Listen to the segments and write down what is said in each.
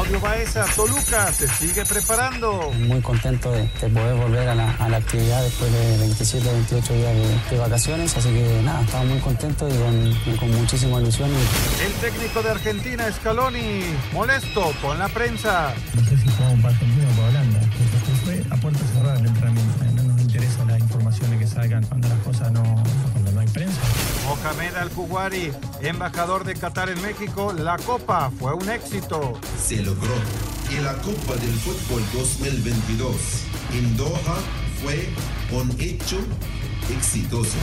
Claudio Baeza, Toluca se sigue preparando. Muy contento de, de poder volver a la, a la, actividad después de 27, 28 días de, de, vacaciones, así que nada, estamos muy contentos y con, con muchísima ilusión. El técnico de Argentina, Scaloni, molesto con la prensa. No sé si jugamos para Argentina o para Holanda, porque fue a puerta cerrada el entrenamiento. No nos interesa las informaciones que salgan cuando las cosas no, prensa. Mohamed Al-Kuwari, embajador de Qatar en México, la Copa fue un éxito. Se logró. Y la Copa del Fútbol 2022 en Doha fue un hecho exitoso.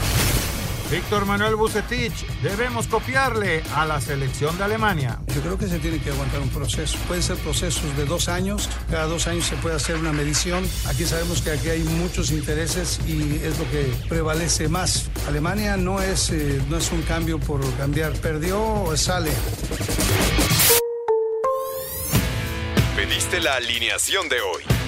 Víctor Manuel Bucetich, debemos copiarle a la selección de Alemania. Yo creo que se tiene que aguantar un proceso. Pueden ser procesos de dos años. Cada dos años se puede hacer una medición. Aquí sabemos que aquí hay muchos intereses y es lo que prevalece más. Alemania no es, eh, no es un cambio por cambiar. Perdió o sale. Pediste la alineación de hoy.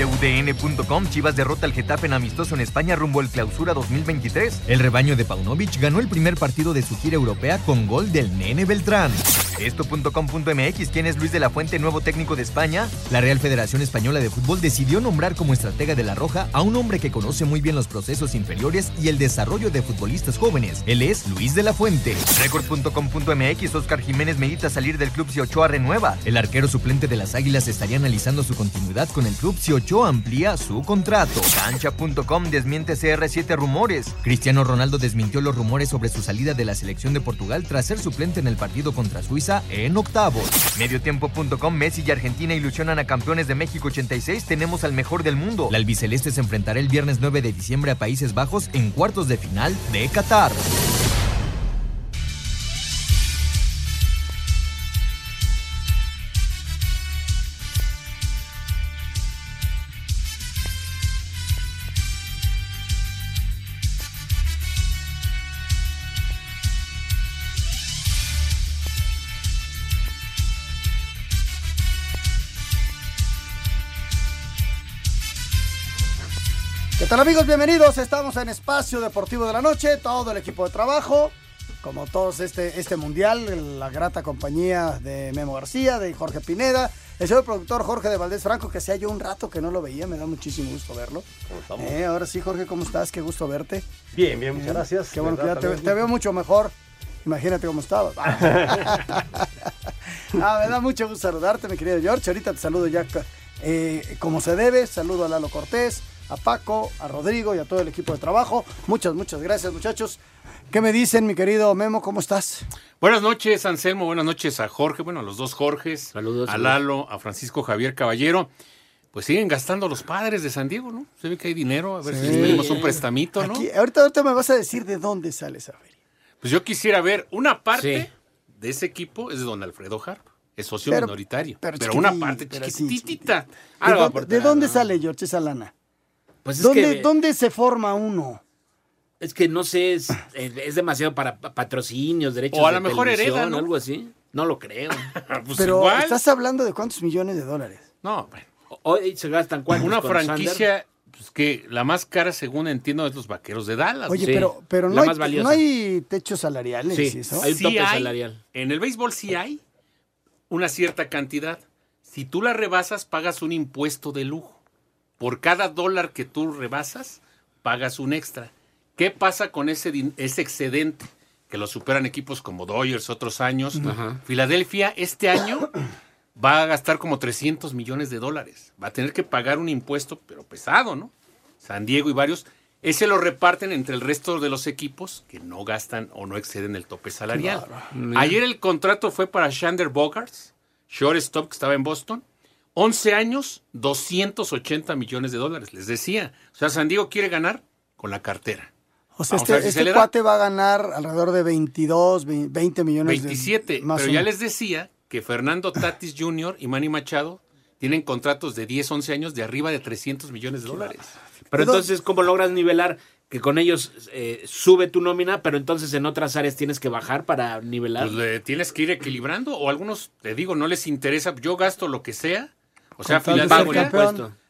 TUDN.com Chivas derrota al Getafe en amistoso en España rumbo al clausura 2023. El rebaño de Paunovic ganó el primer partido de su gira europea con gol del Nene Beltrán. Esto.com.mx ¿Quién es Luis de la Fuente, nuevo técnico de España? La Real Federación Española de Fútbol decidió nombrar como estratega de la Roja a un hombre que conoce muy bien los procesos inferiores y el desarrollo de futbolistas jóvenes. Él es Luis de la Fuente. Record.com.mx Oscar Jiménez medita salir del club si Ochoa renueva. El arquero suplente de las Águilas estaría analizando su continuidad con el club si Ochoa amplía su contrato. Cancha.com desmiente CR7 rumores. Cristiano Ronaldo desmintió los rumores sobre su salida de la selección de Portugal tras ser suplente en el partido contra Suiza en octavos. Mediotiempo.com Messi y Argentina ilusionan a campeones de México 86. Tenemos al mejor del mundo. La albiceleste se enfrentará el viernes 9 de diciembre a Países Bajos en cuartos de final de Qatar. Tal amigos? Bienvenidos. Estamos en Espacio Deportivo de la Noche, todo el equipo de trabajo, como todos este, este mundial, la grata compañía de Memo García, de Jorge Pineda, el señor productor Jorge de Valdés Franco, que hacía yo un rato que no lo veía, me da muchísimo gusto verlo. Eh, ahora sí, Jorge, ¿cómo estás? Qué gusto verte. Bien, bien, muchas gracias. Qué bueno que ya te, te, veo mucho mejor. Imagínate cómo estabas. ah, me da mucho gusto saludarte, mi querido George. Ahorita te saludo ya eh, como se debe. Saludo a Lalo Cortés, a Paco, a Rodrigo y a todo el equipo de trabajo. Muchas, muchas gracias, muchachos. ¿Qué me dicen, mi querido Memo? ¿Cómo estás? Buenas noches, Anselmo. Buenas noches a Jorge. Bueno, a los dos Jorges. Saludos. A Lalo, a Francisco Javier Caballero. Pues siguen gastando los padres de San Diego, ¿no? Se ve que hay dinero. A ver sí. si tenemos un prestamito, ¿no? Aquí, ahorita, ahorita me vas a decir de dónde sale esa feria. Pues yo quisiera ver una parte sí. de ese equipo es de don Alfredo Harp. Es socio pero, minoritario. Pero, pero una parte chiquititita. ¿De, dónde, ¿De dónde sale, George, esa lana? Pues es ¿Dónde, que, ¿Dónde se forma uno? Es que no sé, es, es demasiado para patrocinios, derechos o a de lo mejor hereda, ¿no? algo así. No lo creo. pues Pero igual. estás hablando de cuántos millones de dólares. No, bueno. Hoy se gastan cuántos Una franquicia pues, que la más cara, según entiendo, es los vaqueros de Dallas. Oye, Sí, pero, pero no, la hay, más valiosa. no hay techo salariales. Sí, ¿y eso? hay un Sí tope hay. salarial. En el béisbol sí hay una cierta cantidad. Si tú la rebasas, pagas un impuesto de lujo. Por cada dólar que tú rebasas, pagas un extra. ¿Qué pasa con ese, ese excedente? Que lo superan equipos como Dodgers otros años. Filadelfia este año va a gastar como 300 millones de dólares. Va a tener que pagar un impuesto, pero pesado, ¿no? San Diego y varios. Ese lo reparten entre el resto de los equipos que no gastan o no exceden el tope salarial. Ayer el contrato fue para Shander Bogarts, shortstop que estaba en Boston. 11 años, 280 millones de dólares. Les decía. O sea, San Diego quiere ganar con la cartera. O sea, este, este cuate va a ganar alrededor de 22, 20 millones 27, de pero ya les decía que Fernando Tatis Jr. y Manny Machado tienen contratos de 10, 11 años de arriba de 300 millones de dólares. Pero entonces, ¿cómo logras nivelar que con ellos eh, sube tu nómina, pero entonces en otras áreas tienes que bajar para nivelar? Pues tienes que ir equilibrando, o algunos, te digo, no les interesa, yo gasto lo que sea. O sea, Filadelfia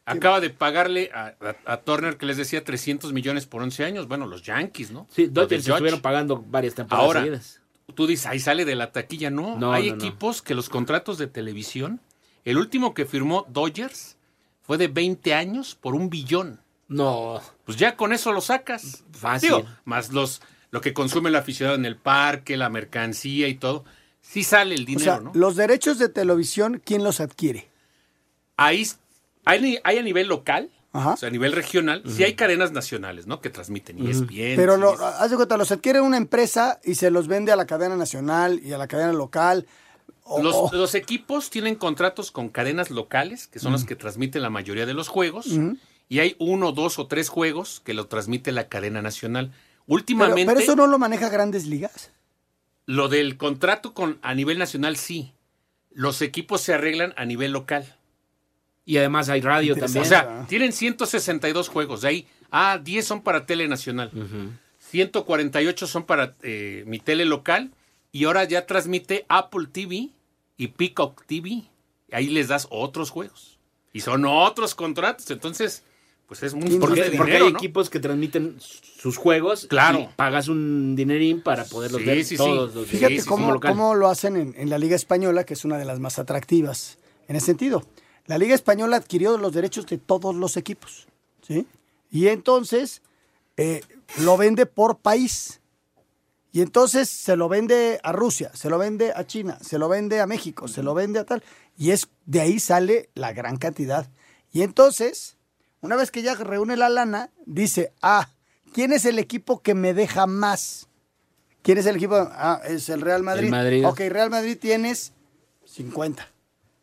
acaba de pagarle a, Turner, que les decía 300 millones por 11 años. Bueno, los Yankees, ¿no? Sí, Dodgers estuvieron pagando varias temporadas Ahora, tú dices, ahí sale de la taquilla. No, hay equipos que los contratos de televisión, el último que firmó Dodgers fue de 20 años por un billón. No. Pues ya con eso lo sacas. Fácil. más los lo que consume el aficionado en el parque, la mercancía y todo. Sí sale el dinero, o sea, Los derechos de televisión, ¿quién los adquiere? Ahí hay, hay a nivel local, o sea, a nivel regional, sí hay cadenas nacionales, ¿no? Que transmiten y es bien. Pero lo, haz de cuenta, los adquiere una empresa y se los vende a la cadena nacional y a la cadena local. los, equipos tienen contratos con cadenas locales, que son las que transmiten la mayoría de los juegos, y hay uno, dos o tres juegos que lo transmite la cadena nacional. Últimamente. Pero, eso no lo maneja Grandes Ligas. Lo del contrato con a nivel nacional sí. Los equipos se arreglan a nivel local. Y además hay radio también. O sea, tienen 162 juegos. De ahí, ah, 10 son para tele nacional. 148 son para eh, mi tele local. Y ahora ya transmite Apple TV y Peacock TV. Ahí les das otros juegos. Y son otros contratos. Entonces, pues es muy porque, porque hay equipos que transmiten sus juegos claro y pagas un dinerín para poderlos ver todos los fíjate cómo, cómo, lo hacen en, en, la liga española que es una de las más atractivas en ese sentido la Liga Española adquirió los derechos de todos los equipos, ¿sí? Y entonces eh, lo vende por país. Y entonces se lo vende a Rusia, se lo vende a China, se lo vende a México, se lo vende a tal. Y es de ahí sale la gran cantidad. Y entonces, una vez que ya reúne la lana, dice, ah, ¿quién es el equipo que me deja más? ¿Quién es el equipo? Ah, es el Real Madrid. El Madrid. Ok, Real Madrid tienes 50.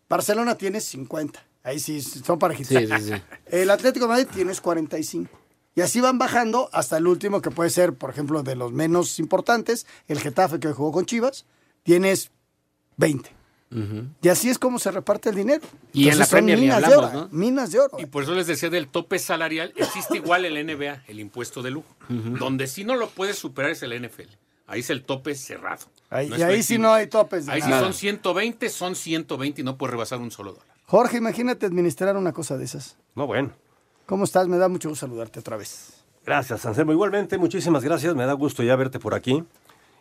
Barcelona tiene 50. Ahí sí, son para Sí, sí, sí. El Atlético de Madrid tienes 45. Y así van bajando hasta el último, que puede ser, por ejemplo, de los menos importantes, el Getafe que jugó con Chivas, tienes 20. Y así es como se reparte el dinero. Y en la Premier minas de oro, ¿no? Minas de oro. Y por eso les decía del tope salarial, existe igual el NBA, el impuesto de lujo. Donde sí no lo puedes superar es el NFL. Ahí es el tope cerrado. y ahí sí no hay topes. ahí sí son 120, son 120 y no puedes rebasar un solo dólar. Jorge, imagínate administrar una cosa de esas. No, bueno. ¿Cómo estás? Me da mucho gusto saludarte otra vez. Gracias, Anselmo. Igualmente, muchísimas gracias. Me da gusto ya verte por aquí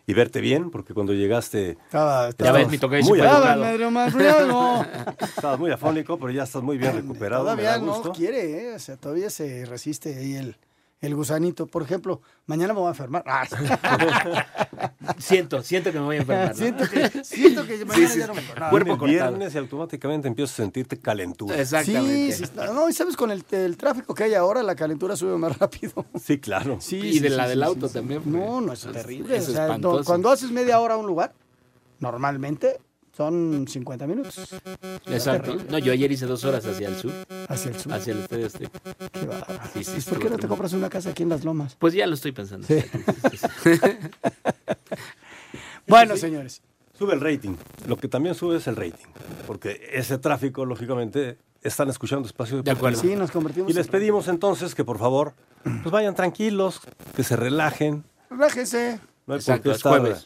y verte bien, porque cuando llegaste. Estaba, ya ves, mi toque muy Estabas muy afónico, pero ya estás muy bien recuperado. Todavía no quiere, ¿eh? O sea, todavía se resiste ahí el, el gusanito. Por ejemplo, mañana me voy a enfermar. Ah, siento, siento que me voy a enfermar. siento, que, siento que mañana ya no me no, Cuerpo viernes y automáticamente empiezo a sentirte calentura. Exactamente. Sí, no, y sabes, con el, tráfico que hay ahora, la calentura sube más rápido. Sí, claro. Sí, y de la del auto también. No, no, es terrible. cuando haces media hora a un lugar, normalmente son 50 minutos. Exacto. No, yo ayer hice dos horas hacia el sur. ¿Hacia el sur? Hacia el este. Qué bárbaro. ¿Por qué no te compras una casa aquí en Las Lomas? Pues ya lo estoy pensando. bueno, señores. Sube el rating. Lo que también sube es el rating. Porque ese tráfico, lógicamente, están escuchando espacio de, acuerdo. Sí, nos convertimos. Y les pedimos entonces que por favor, pues vayan tranquilos, que se relajen. Relájese. No hay por qué estar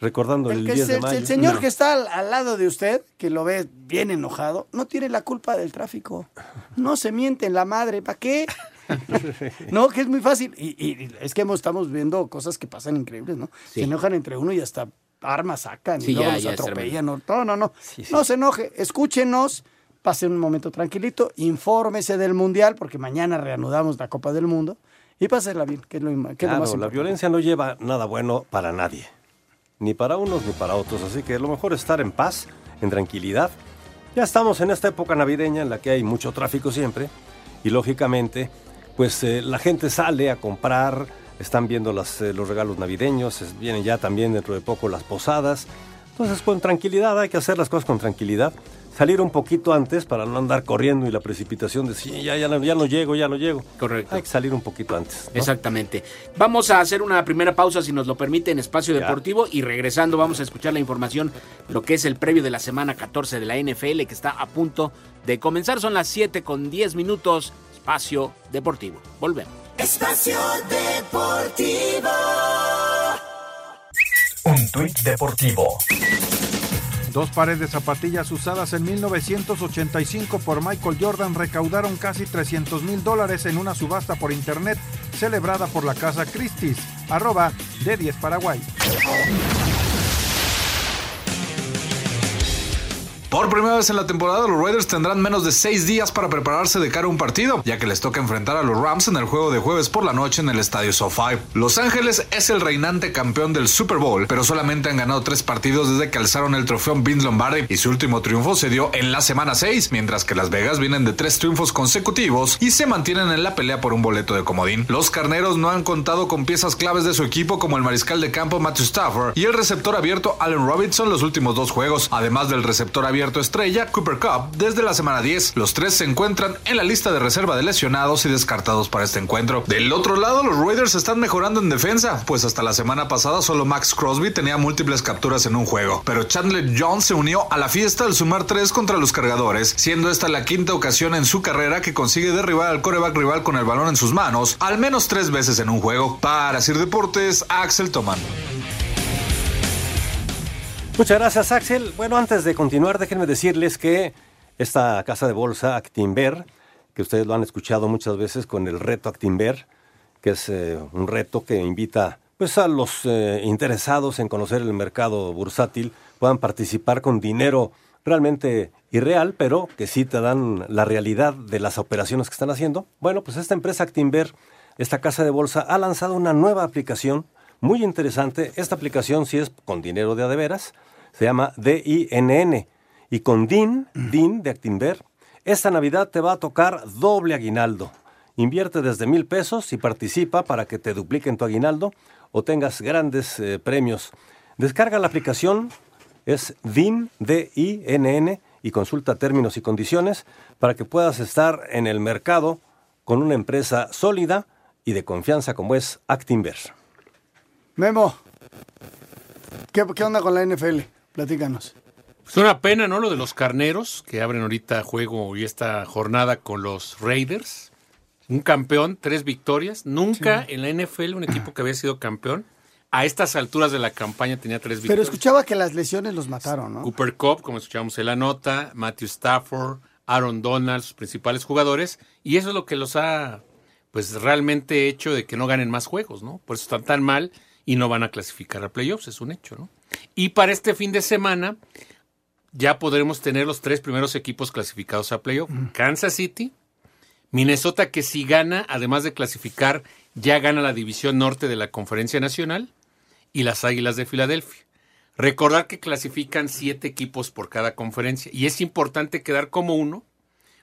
recordando el, 10 de mayo. El señor que está al, lado de usted, que lo ve bien enojado, no tiene la culpa del tráfico. No se miente en la madre, ¿para qué? no, que es muy fácil. Y, es que estamos viendo cosas que pasan increíbles, ¿no? Se enojan entre uno y hasta armas sacan y luego los atropellan. No, no, no. no se enoje, escúchenos, pase un momento tranquilito, infórmese del Mundial, porque mañana reanudamos la Copa del Mundo. y pasarla bien, que es lo, que es lo Claro, más la importante. violencia no lleva nada bueno para nadie, ni para unos ni para otros, así que lo mejor es estar en paz, en tranquilidad. Ya estamos en esta época navideña en la que hay mucho tráfico siempre y lógicamente pues eh, la gente sale a comprar, están viendo las, eh, los regalos navideños, vienen ya también dentro de poco las posadas, entonces con tranquilidad hay que hacer las cosas con tranquilidad. Salir un poquito antes para no andar corriendo y la precipitación de sí, ya, ya, no- ya no llego, ya no llego. Correcto. Hay que salir un poquito antes. ¿no? Exactamente. Vamos a hacer una primera pausa, si nos lo permite, en Espacio Deportivo. Y regresando, vamos a escuchar la información, lo que es el previo de la semana 14 de la NFL, que está a punto de comenzar. Son las 7 con 10 minutos. Espacio Deportivo. Volvemos. Espacio Deportivo. Un tuit deportivo. Dos pares de zapatillas usadas en 1985 por Michael Jordan recaudaron casi 300 mil dólares en una subasta por internet celebrada por la casa Christie's, arroba de 10 Paraguay. Por primera vez en la temporada, los Raiders tendrán menos de seis días para prepararse de cara a un partido, ya que les toca enfrentar a los Rams en el juego de jueves por la noche en el estadio SoFi. Los Ángeles es el reinante campeón del Super Bowl, pero solamente han ganado tres partidos desde que alzaron el trofeo Vince Lombardi y su último triunfo se dio en la semana 6, mientras que Las Vegas vienen de tres triunfos consecutivos y se mantienen en la pelea por un boleto de comodín. Los carneros no han contado con piezas claves de su equipo como el mariscal de campo Matthew Stafford y el receptor abierto Allen Robinson los últimos dos juegos, además del receptor abierto estrella Cooper Cup desde la semana 10. Los tres se encuentran en la lista de reserva de lesionados y descartados para este encuentro. Del otro lado, los Raiders están mejorando en defensa, pues hasta la semana pasada solo Max Crosby tenía múltiples capturas en un juego, pero Chandler Jones se unió a la fiesta al sumar tres contra los cargadores, siendo esta la quinta ocasión en su carrera que consigue derribar al coreback rival con el balón en sus manos, al menos tres veces en un juego. Para Sir Deportes, Axel Toman. Muchas gracias, Axel. Bueno, antes de continuar, déjenme decirles que esta casa de bolsa Actinver, que ustedes lo han escuchado muchas veces con el reto Actinver, que es eh, un reto que invita pues, a los eh, interesados en conocer el mercado bursátil, puedan participar con dinero realmente irreal, pero que sí te dan la realidad de las operaciones que están haciendo. Bueno, pues esta empresa Actinver, esta casa de bolsa, ha lanzado una nueva aplicación muy interesante. Esta aplicación sí es con dinero de a de veras, se llama DINN. Y con DIN, DIN de Actinver, esta Navidad te va a tocar doble aguinaldo. Invierte desde mil pesos y participa para que te dupliquen tu aguinaldo o tengas grandes eh, premios. Descarga la aplicación, es DIN, D-I-N-N, y consulta términos y condiciones para que puedas estar en el mercado con una empresa sólida y de confianza como es Actinver. Memo, ¿qué, qué onda con la NFL? Platícanos. Es una pena, ¿no? Lo de los carneros, que abren ahorita juego y esta jornada con los Raiders. Un campeón, tres victorias. Nunca en la NFL un equipo que había sido campeón a estas alturas de la campaña tenía tres Pero victorias. escuchaba que las lesiones los mataron, ¿no? Cooper Cup, como escuchamos en la nota, Matthew Stafford, Aaron Donald, sus principales jugadores, y eso es lo que los ha pues realmente hecho de que no ganen más juegos, ¿no? Por eso están tan mal y no van a clasificar a playoffs, es un hecho, ¿no? Y para este fin de semana ya podremos tener los tres primeros equipos clasificados a playoff. Kansas City, Minnesota que si gana, además de clasificar, ya gana la división norte de la Conferencia Nacional y las Águilas de Filadelfia. Recordar que clasifican siete equipos por cada conferencia y es importante quedar como uno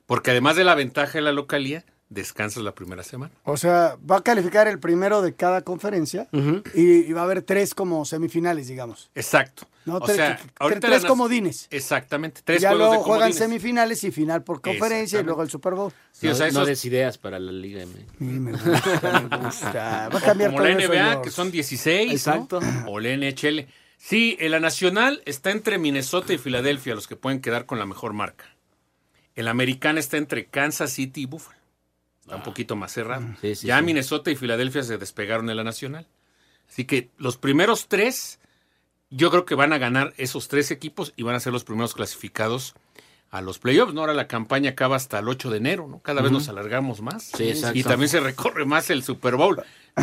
porque además de la ventaja de la localía, descansas la primera semana. O sea, va a calificar el primero de cada conferencia y, y va a haber tres como semifinales, digamos. Exacto. No, o tres, sea, tres- tres comodines. Exactamente. Tres ya juegos luego de juegan comodines. semifinales y final por conferencia y luego el Super Bowl. Sí, o sea, no des ideas para la Liga M. me gusta, me gusta. Va a cambiar como todo la NBA, que son 16, ¿no? Exacto. O la NHL. Sí, en la nacional está entre Minnesota y Filadelfia, los que pueden quedar con la mejor marca. En la americana está entre Kansas City y Buffalo. Está un poquito más cerrado. Ah. Sí, sí, ya sí. Minnesota y Filadelfia se despegaron de la nacional. Así que los primeros tres, yo creo que van a ganar esos tres equipos y van a ser los primeros clasificados a los playoffs. ¿no? Ahora la campaña acaba hasta el 8 de enero, ¿no? Cada vez nos alargamos más. Sí, exacto. Y también se recorre más el Super Bowl.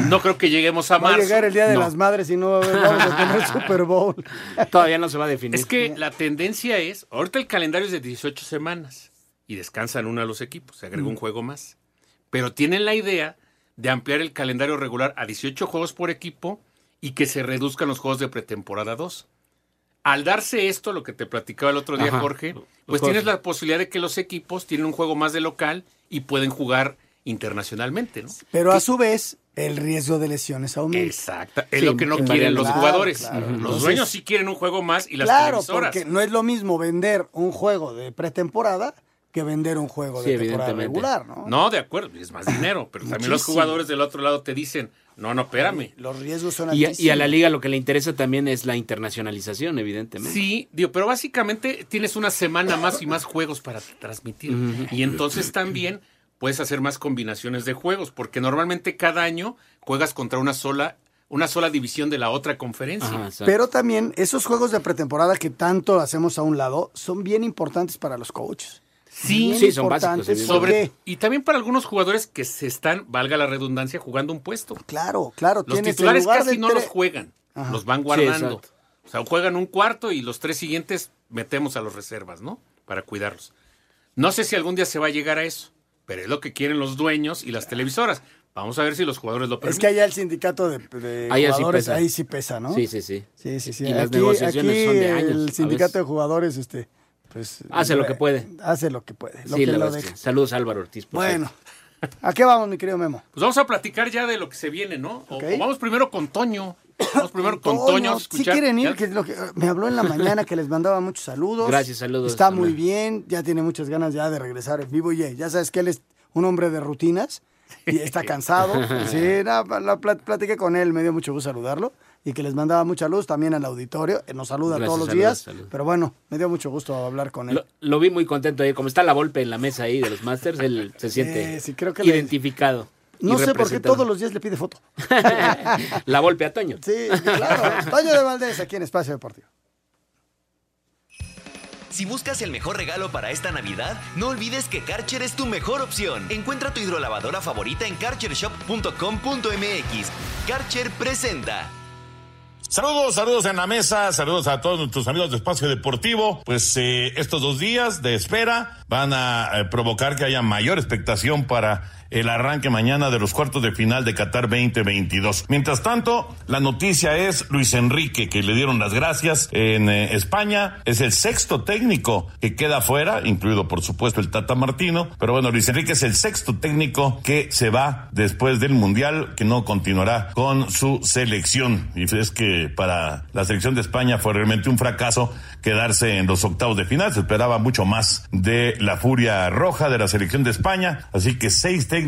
No creo que lleguemos a Va a marzo. llegar el Día de No. las Madres y no vamos a tener Super Bowl. Todavía no se va a definir. Es que la tendencia es, ahorita el calendario es de 18 semanas y descansan uno de los equipos, se agrega un juego más. Pero tienen la idea de ampliar el calendario regular a 18 juegos por equipo y que se reduzcan los juegos de pretemporada 2. Al darse esto, lo que te platicaba el otro día, Ajá. Jorge, pues tienes la posibilidad de que los equipos tienen un juego más de local y pueden jugar internacionalmente, ¿no? Pero a su vez, el riesgo de lesiones aumenta. Exacto. Es lo que no quieren los Claro, jugadores. claro. Los Entonces, dueños sí quieren un juego más y las claro, televisoras. porque no es lo mismo vender un juego de pretemporada que vender un juego Sí, de temporada regular, ¿no? No, de acuerdo, es más dinero, pero también los jugadores del otro lado te dicen, no, no, espérame. Los riesgos son Y y a la liga lo que le interesa también es la internacionalización, evidentemente. Sí, digo, pero básicamente tienes una semana más y más juegos para transmitir. Y entonces también puedes hacer más combinaciones de juegos, porque normalmente cada año juegas contra una sola, una sola división de la otra conferencia. Pero también esos juegos de pretemporada que tanto hacemos a un lado son bien importantes para los coaches. Sí, Bien importantes Sobre, porque- y también para algunos jugadores que se están, valga la redundancia, jugando un puesto. Claro, claro. Los titulares casi no tre- los juegan, Ajá. los van Sí, guardando. o sea, juegan un cuarto y los tres siguientes metemos a los reservas, ¿no? Para cuidarlos. No sé si algún día se va a llegar a eso, pero es lo que quieren los dueños y las televisoras. Vamos a ver si los jugadores lo Es permiten. que allá el sindicato de, de Ahí sí jugadores, ahí sí pesa, ¿no? Sí, sí, sí. Sí, sí, sí. Y las Aquí- negociaciones aquí son de años, El sindicato de jugadores, este, pues... Hace lo que puede. Hace lo que puede. Lo Sí, que la lo deja. Saludos a Álvaro Ortiz. por Bueno. ¿a qué vamos, mi querido Memo? Pues vamos a platicar ya de lo que se viene, ¿no? O, Ok. o vamos primero con Toño. Vamos primero con Toño, si quieren ir, que es lo que me habló en la mañana que les mandaba muchos saludos. Gracias, saludos, Está muy bien, ya tiene muchas ganas ya de regresar en vivo. Y ya sabes que él es un hombre de rutinas y está cansado. sí, plat- platiqué con él, me dio mucho gusto saludarlo y que les mandaba mucha luz también al auditorio. eh, Nos saluda Gracias, todos los saludos, días, saludos. pero bueno, me dio mucho gusto hablar con él. Lo, lo vi muy contento ahí. Como está la Volpe en la mesa ahí de los Masters, él se siente sí, creo que le- identificado. no sé por qué todos los días le pide foto. La Volpe a Toño. Sí, claro. Toño de Valdés aquí en Espacio Deportivo. Si buscas el mejor regalo para esta Navidad, no olvides que Karcher es tu mejor opción. Encuentra tu hidrolavadora favorita en karchershop.com.mx. Karcher presenta. Saludos, saludos en la mesa, saludos a todos nuestros amigos de Espacio Deportivo. Pues eh, estos dos días de espera van a eh, provocar que haya mayor expectación para el arranque mañana de los cuartos de final de Qatar 2022. Mientras tanto, la noticia es Luis Enrique, que le dieron las gracias en eh, España. Es el sexto técnico que queda fuera, incluido por supuesto el Tata Martino. Pero bueno, Luis Enrique es el sexto técnico que se va después del Mundial, que no continuará con su selección. Y es que para la selección de España fue realmente un fracaso quedarse en los octavos de final. Se esperaba mucho más de la furia roja de la selección de España. Así que seis técnicos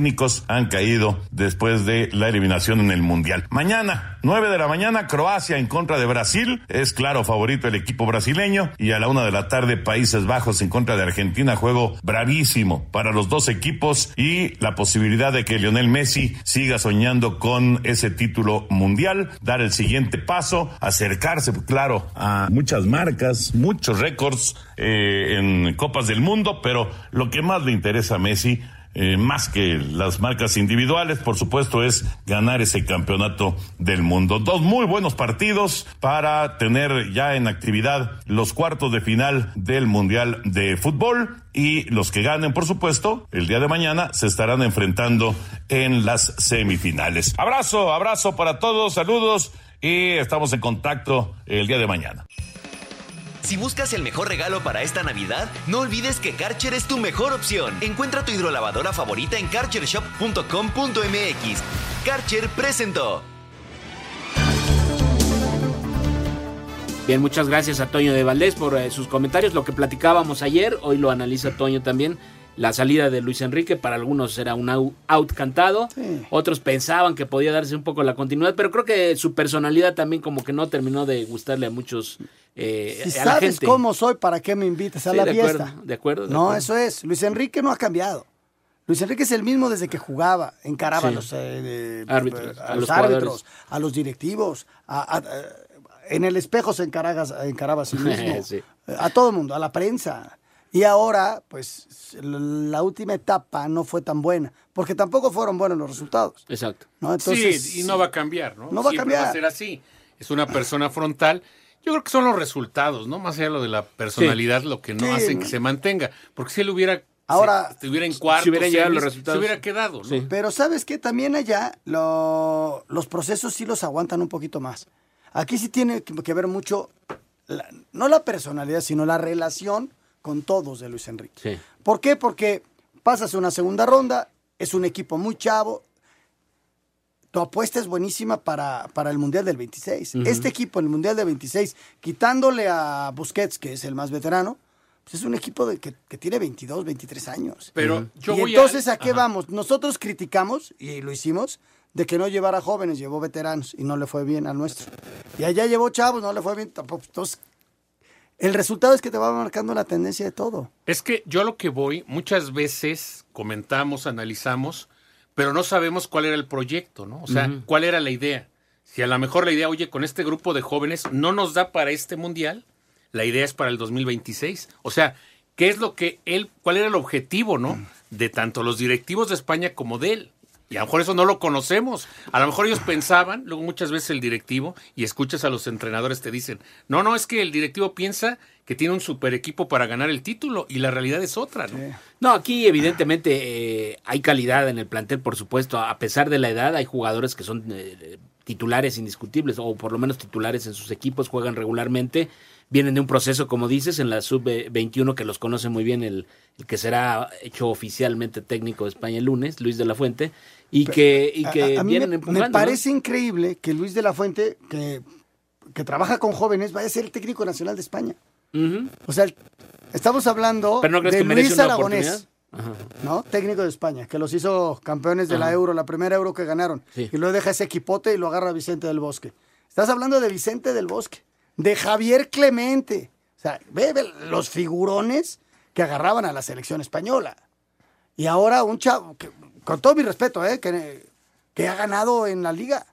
han caído después de la eliminación en el Mundial. Mañana, nueve de la mañana, Croacia en contra de Brasil. Es claro favorito el equipo brasileño. Y a la una de la tarde, Países Bajos en contra de Argentina. Juego bravísimo para los dos equipos y la posibilidad de que Lionel Messi siga soñando con ese título mundial, dar el siguiente paso, acercarse, claro, a muchas marcas, muchos récords eh, en Copas del Mundo, pero lo que más le interesa a Messi eh, más que las marcas individuales, por supuesto, es ganar ese campeonato del mundo. Dos muy buenos partidos para tener ya en actividad los cuartos de final del Mundial de Fútbol y los que ganen, por supuesto, el día de mañana se estarán enfrentando en las semifinales. Abrazo, abrazo para todos, saludos y estamos en contacto el día de mañana. Si buscas el mejor regalo para esta Navidad, no olvides que Karcher es tu mejor opción. Encuentra tu hidrolavadora favorita en karchershop.com.mx. Karcher presentó. Bien, muchas gracias a Toño de Valdés por eh, sus comentarios. Lo que platicábamos ayer, hoy lo analiza Toño también. La salida de Luis Enrique, para algunos era un out cantado, otros pensaban que podía darse un poco la continuidad, pero creo que su personalidad también como que no terminó de gustarle a muchos, eh, Si a la sabes gente. cómo soy, ¿para qué me invitas a Sí, la de fiesta? acuerdo, de acuerdo. de No, acuerdo. eso es. Luis Enrique no ha cambiado. Luis Enrique es el mismo desde que jugaba, encaraba Sí. a los, eh, Árbitros, a a los los árbitros, a los directivos, a- a- en el espejo se encaraba, encaraba a sí mismo, Sí. a todo el mundo, a la prensa. Y ahora, pues, la última etapa no fue tan buena, porque tampoco fueron buenos los resultados. Exacto. ¿no? Entonces, sí, y no va a cambiar, ¿no? No va a Siempre va a cambiar. ser así. Es una persona frontal. Yo creo que son los resultados, ¿no? Más allá de lo de la personalidad, lo que no Sí, hacen que se mantenga. Porque si él hubiera Ahora, estuviera en cuarto, si hubieran llegado semis, los resultados. se hubiera quedado. ¿no? Pero sabes que también allá lo- los procesos sí los aguantan un poquito más. Aquí sí tiene que ver mucho, la- no la personalidad, sino la relación con todos de Luis Enrique. Sí. ¿Por qué? Porque pasas una segunda ronda, es un equipo muy chavo. Tu apuesta es buenísima para, para el Mundial del 26. Ujú. Este equipo en el Mundial del 26, quitándole a Busquets, que es el más veterano, pues es un equipo de que, que tiene 22, 23 años. Pero yo y voy entonces, a- ¿a, qué Ajá. vamos? Nosotros criticamos, y lo hicimos, de que no llevara jóvenes, llevó veteranos y no le fue bien al nuestro. Y allá llevó chavos, no le fue bien tampoco. Entonces, el resultado es que te va marcando la tendencia de todo. Es que yo lo que voy, muchas veces comentamos, analizamos, pero no sabemos cuál era el proyecto, ¿no? O sea, cuál era la idea. Si a lo mejor la idea, oye, con este grupo de jóvenes no nos da para este mundial, la idea es para el 2026. O sea, ¿qué es lo que él, cuál era el objetivo, ¿no? De tanto los directivos de España como de él. Y a lo mejor eso no lo conocemos. A lo mejor ellos pensaban, luego muchas veces el directivo, y escuchas a los entrenadores te dicen, no, no, es que el directivo piensa que tiene un super equipo para ganar el título, y la realidad es otra, ¿no? No, aquí evidentemente eh, hay calidad en el plantel, por supuesto. A pesar de la edad, hay jugadores que son eh, titulares indiscutibles, o por lo menos titulares en sus equipos, juegan regularmente. Vienen de un proceso, como dices, en la sub-21, que los conoce muy bien el, el que será hecho oficialmente técnico de España el lunes, Luis de la Fuente, y que, y que A- a vienen me, empujando. me ¿no? parece increíble que Luis de la Fuente, que, que trabaja con jóvenes, vaya a ser el técnico nacional de España. O sea, estamos hablando ¿Pero no crees de que Luis Aragonés. Ajá. ¿no? Técnico de España, que los hizo campeones de la. Euro, la primera Euro que ganaron. Sí. Y luego deja ese equipote y lo agarra Vicente del Bosque. Estás hablando de Vicente del Bosque, de Javier Clemente. O sea, ve, ve los figurones que agarraban a la selección española. Y ahora un chavo, que, con todo mi respeto, ¿eh? que, que ha ganado en la liga.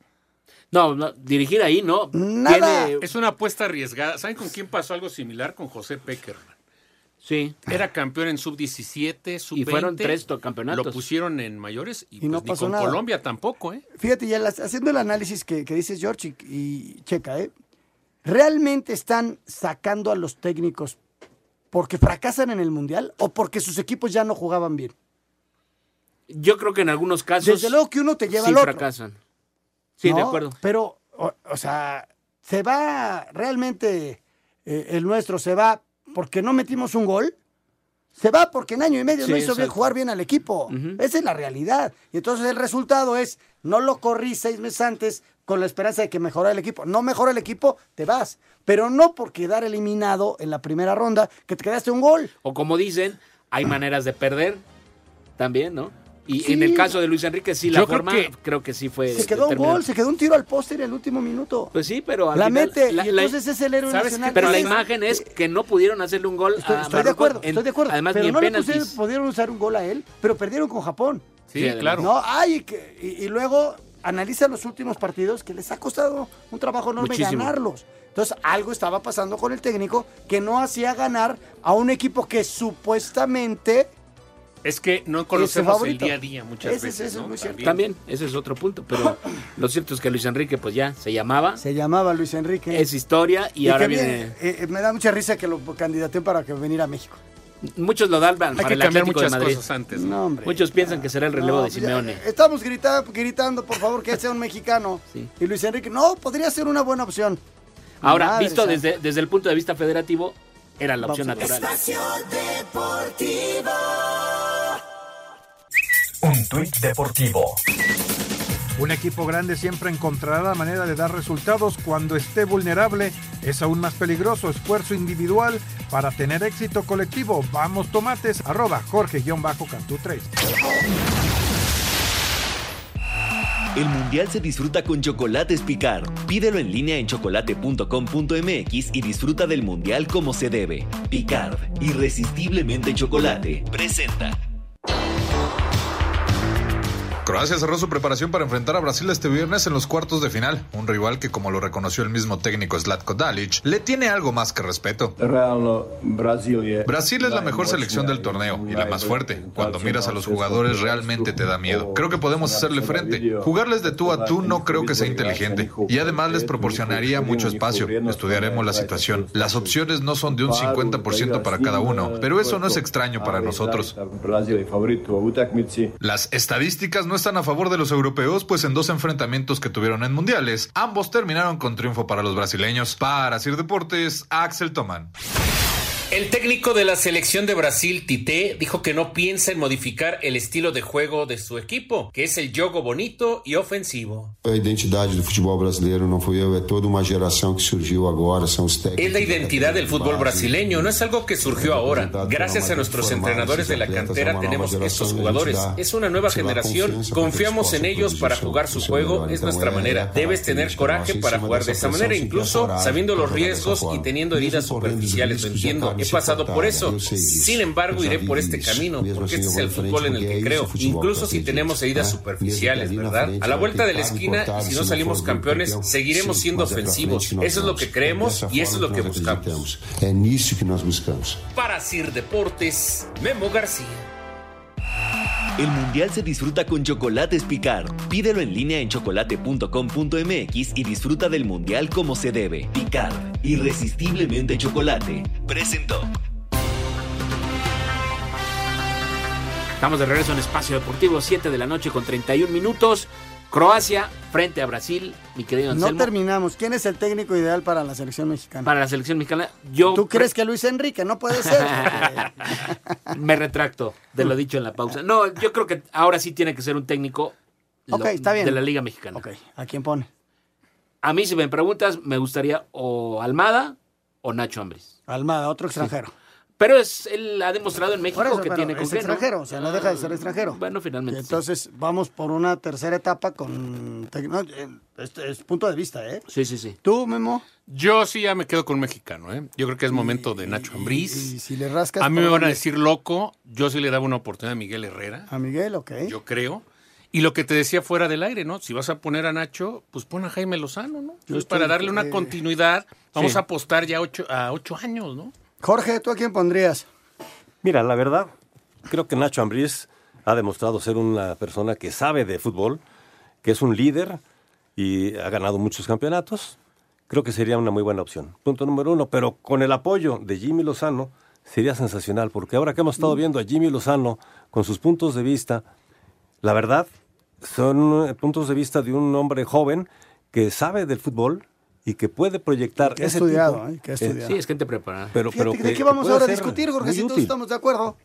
No, no, dirigir ahí, ¿no. Nada. Tiene- Es una apuesta arriesgada. ¿Saben con quién pasó algo similar? Con José Peckerman. Sí. Era campeón en sub-17, sub-20. Y fueron tres to- campeonatos. Lo pusieron en mayores y, Y pues no ni pasó con nada. Colombia tampoco, ¿eh? Fíjate, ya las- haciendo el análisis que, que dices George y, y checa, ¿eh? ¿Realmente están sacando a los técnicos porque fracasan en el Mundial o porque sus equipos ya no jugaban bien? Yo creo que en algunos casos. Desde luego que uno te lleva sí al otro. fracasan. Sí, de ¿no? acuerdo. Pero, o, o sea, se va realmente eh, el nuestro, se va porque no metimos un gol. Se va porque en año y medio Sí, no hizo bien jugar bien al equipo. Esa es la realidad. Y entonces el resultado es, no lo corrí seis meses antes con la esperanza de que mejora el equipo. No mejora el equipo, te vas. Pero no por quedar eliminado en la primera ronda, que te quedaste un gol. O como dicen, hay maneras de perder también, ¿no? Y Sí. en el caso de Luis Enrique, sí, la Yo creo forma, que- creo que sí fue. Se quedó un gol, se quedó un tiro al poste en el último minuto. Pues sí, pero al La final- mete, la- y la- entonces es el héroe ¿sabes nacional. Pero la Es- imagen es que no pudieron hacerle un gol Estoy, a estoy de Marruecos acuerdo, en- estoy de acuerdo. Además, pero ni en no le penaltis. pusieron- pudieron usar un gol a él, pero perdieron con Japón. Sí, claro. No, ay, que- y, y luego analiza los últimos partidos que les ha costado un trabajo enorme Muchísimo. ganarlos. Entonces, algo estaba pasando con el técnico que no hacía ganar a un equipo que supuestamente Es que no conocemos el día a día muchas Ese- veces. ese es ¿no? muy cierto. También, ese es otro punto. Pero lo cierto es que Luis Enrique, pues ya se llamaba. se llamaba Luis Enrique. Es historia y, ahora viene- eh, eh, me da mucha risa que lo candidaten para que venir a México. Muchos lo dan para Hay que el cambiar de muchas Madrid. cosas antes. ¿no? No, hombre. Muchos piensan que será el relevo No, de pues ya, Simeone. eh, Estamos grita- gritando, por favor, que sea un mexicano. Sí. Y Luis Enrique, no, podría ser una buena opción. Ahora, Madre visto desde, desde el punto de vista federativo, era la opción Vamos natural. Espacio Deportivo. Un tuit deportivo. Un equipo grande siempre encontrará la manera de dar resultados cuando esté vulnerable. Es aún más peligroso esfuerzo individual para tener éxito colectivo. Vamos tomates, arroba Jorge-Cantú 3. El mundial se disfruta con chocolates Picard. Pídelo en línea en chocolate.com.mx y disfruta del mundial como se debe. Picard, irresistiblemente chocolate, presenta. Croacia cerró su preparación para enfrentar a Brasil este viernes en los cuartos de final, un rival que como lo reconoció el mismo técnico Zlatko Dalic, le tiene algo más que respeto. Brasil es la mejor selección del torneo y la más fuerte. Cuando miras a los jugadores realmente te da miedo. Creo que podemos hacerle frente. Jugarles de tú a tú no creo que sea inteligente y además les proporcionaría mucho espacio. Estudiaremos la situación. Las opciones no son de un 50% para cada uno, pero eso no es extraño para nosotros. Las estadísticas no están a favor de los europeos, pues en dos enfrentamientos que tuvieron en mundiales, ambos terminaron con triunfo para los brasileños. Para Sir Deportes, Axel Toman. El técnico de la selección de Brasil, Tite, dijo que no piensa en modificar el estilo de juego de su equipo, que es el juego bonito y ofensivo. A identidade do futebol brasileiro não fui eu, é toda uma geração que surgiu agora, são os técnicos. Es la identidad del fútbol brasileño, no es algo que surgió ahora. Gracias a nuestros entrenadores de la cantera tenemos estos jugadores. Es una nueva generación, confiamos en ellos para jugar su juego, es nuestra manera. Debes tener coraje para jugar de esa manera, incluso sabiendo los riesgos y teniendo heridas superficiales, lo entiendo. He pasado por eso. Sin embargo, iré por este camino, porque este es el fútbol en el que creo. Incluso si tenemos heridas superficiales, ¿verdad? A la vuelta de la esquina, y si no salimos campeones, seguiremos siendo ofensivos. Eso es lo que creemos y eso es lo que buscamos. Para Sir Deportes, Memo García. El mundial se disfruta con chocolates Picard. Pídelo en línea en chocolate.com.mx y disfruta del mundial como se debe. Picard, irresistiblemente chocolate. Presentó. Estamos de regreso en Espacio Deportivo, 7 de la noche con 31 minutos. Croacia frente a Brasil, mi querido No Anselmo. terminamos. ¿Quién es el técnico ideal para la selección mexicana? Para la selección mexicana, yo ¿Tú crees que Luis Enrique? No puede ser. me retracto de lo dicho en la pausa. No, yo creo que ahora sí tiene que ser un técnico lo- Ok, está bien. de la Liga Mexicana. ok, ¿a quién pone? A mí, si me preguntas, me gustaría o Almada o Nacho Ambriz. Almada, otro extranjero. Pero es, él ha demostrado en México eso, que tiene con es qué, ¿no? extranjero, o sea, no deja de ser extranjero. Bueno, Y finalmente. sí. entonces vamos por una tercera etapa con... no, este es punto de vista, ¿eh? Sí, sí, sí. ¿Tú, Memo? Yo sí ya me quedo con un mexicano, ¿eh? Yo creo que es momento de Nacho Ambriz. Y si le rascas... A mí ¿por me van a decir loco, yo sí le daba una oportunidad a Miguel Herrera, A Miguel, ok. yo creo. Y lo que te decía fuera del aire, ¿no? Si vas a poner a Nacho, pues pon a Jaime Lozano, ¿no? Yo Pues estoy- para darle una eh, continuidad, vamos sí. a apostar ya ocho, a ocho años, ¿no? Jorge, ¿tú a quién pondrías? Mira, la verdad, creo que Nacho Ambriz ha demostrado ser una persona que sabe de fútbol, que es un líder y ha ganado muchos campeonatos. Creo que sería una muy buena opción. Punto número uno, pero con el apoyo de Jimmy Lozano sería sensacional, porque ahora que hemos estado viendo a Jimmy Lozano con sus puntos de vista, la verdad, son puntos de vista de un hombre joven que sabe del fútbol y que puede proyectar Que ha ese estudiado, tipo- ¿eh? Que ha eh, estudiado. Sí, es gente preparada. pero, pero Fíjate, ¿De que- qué vamos ahora a discutir, Jorge? Si todos estamos de acuerdo.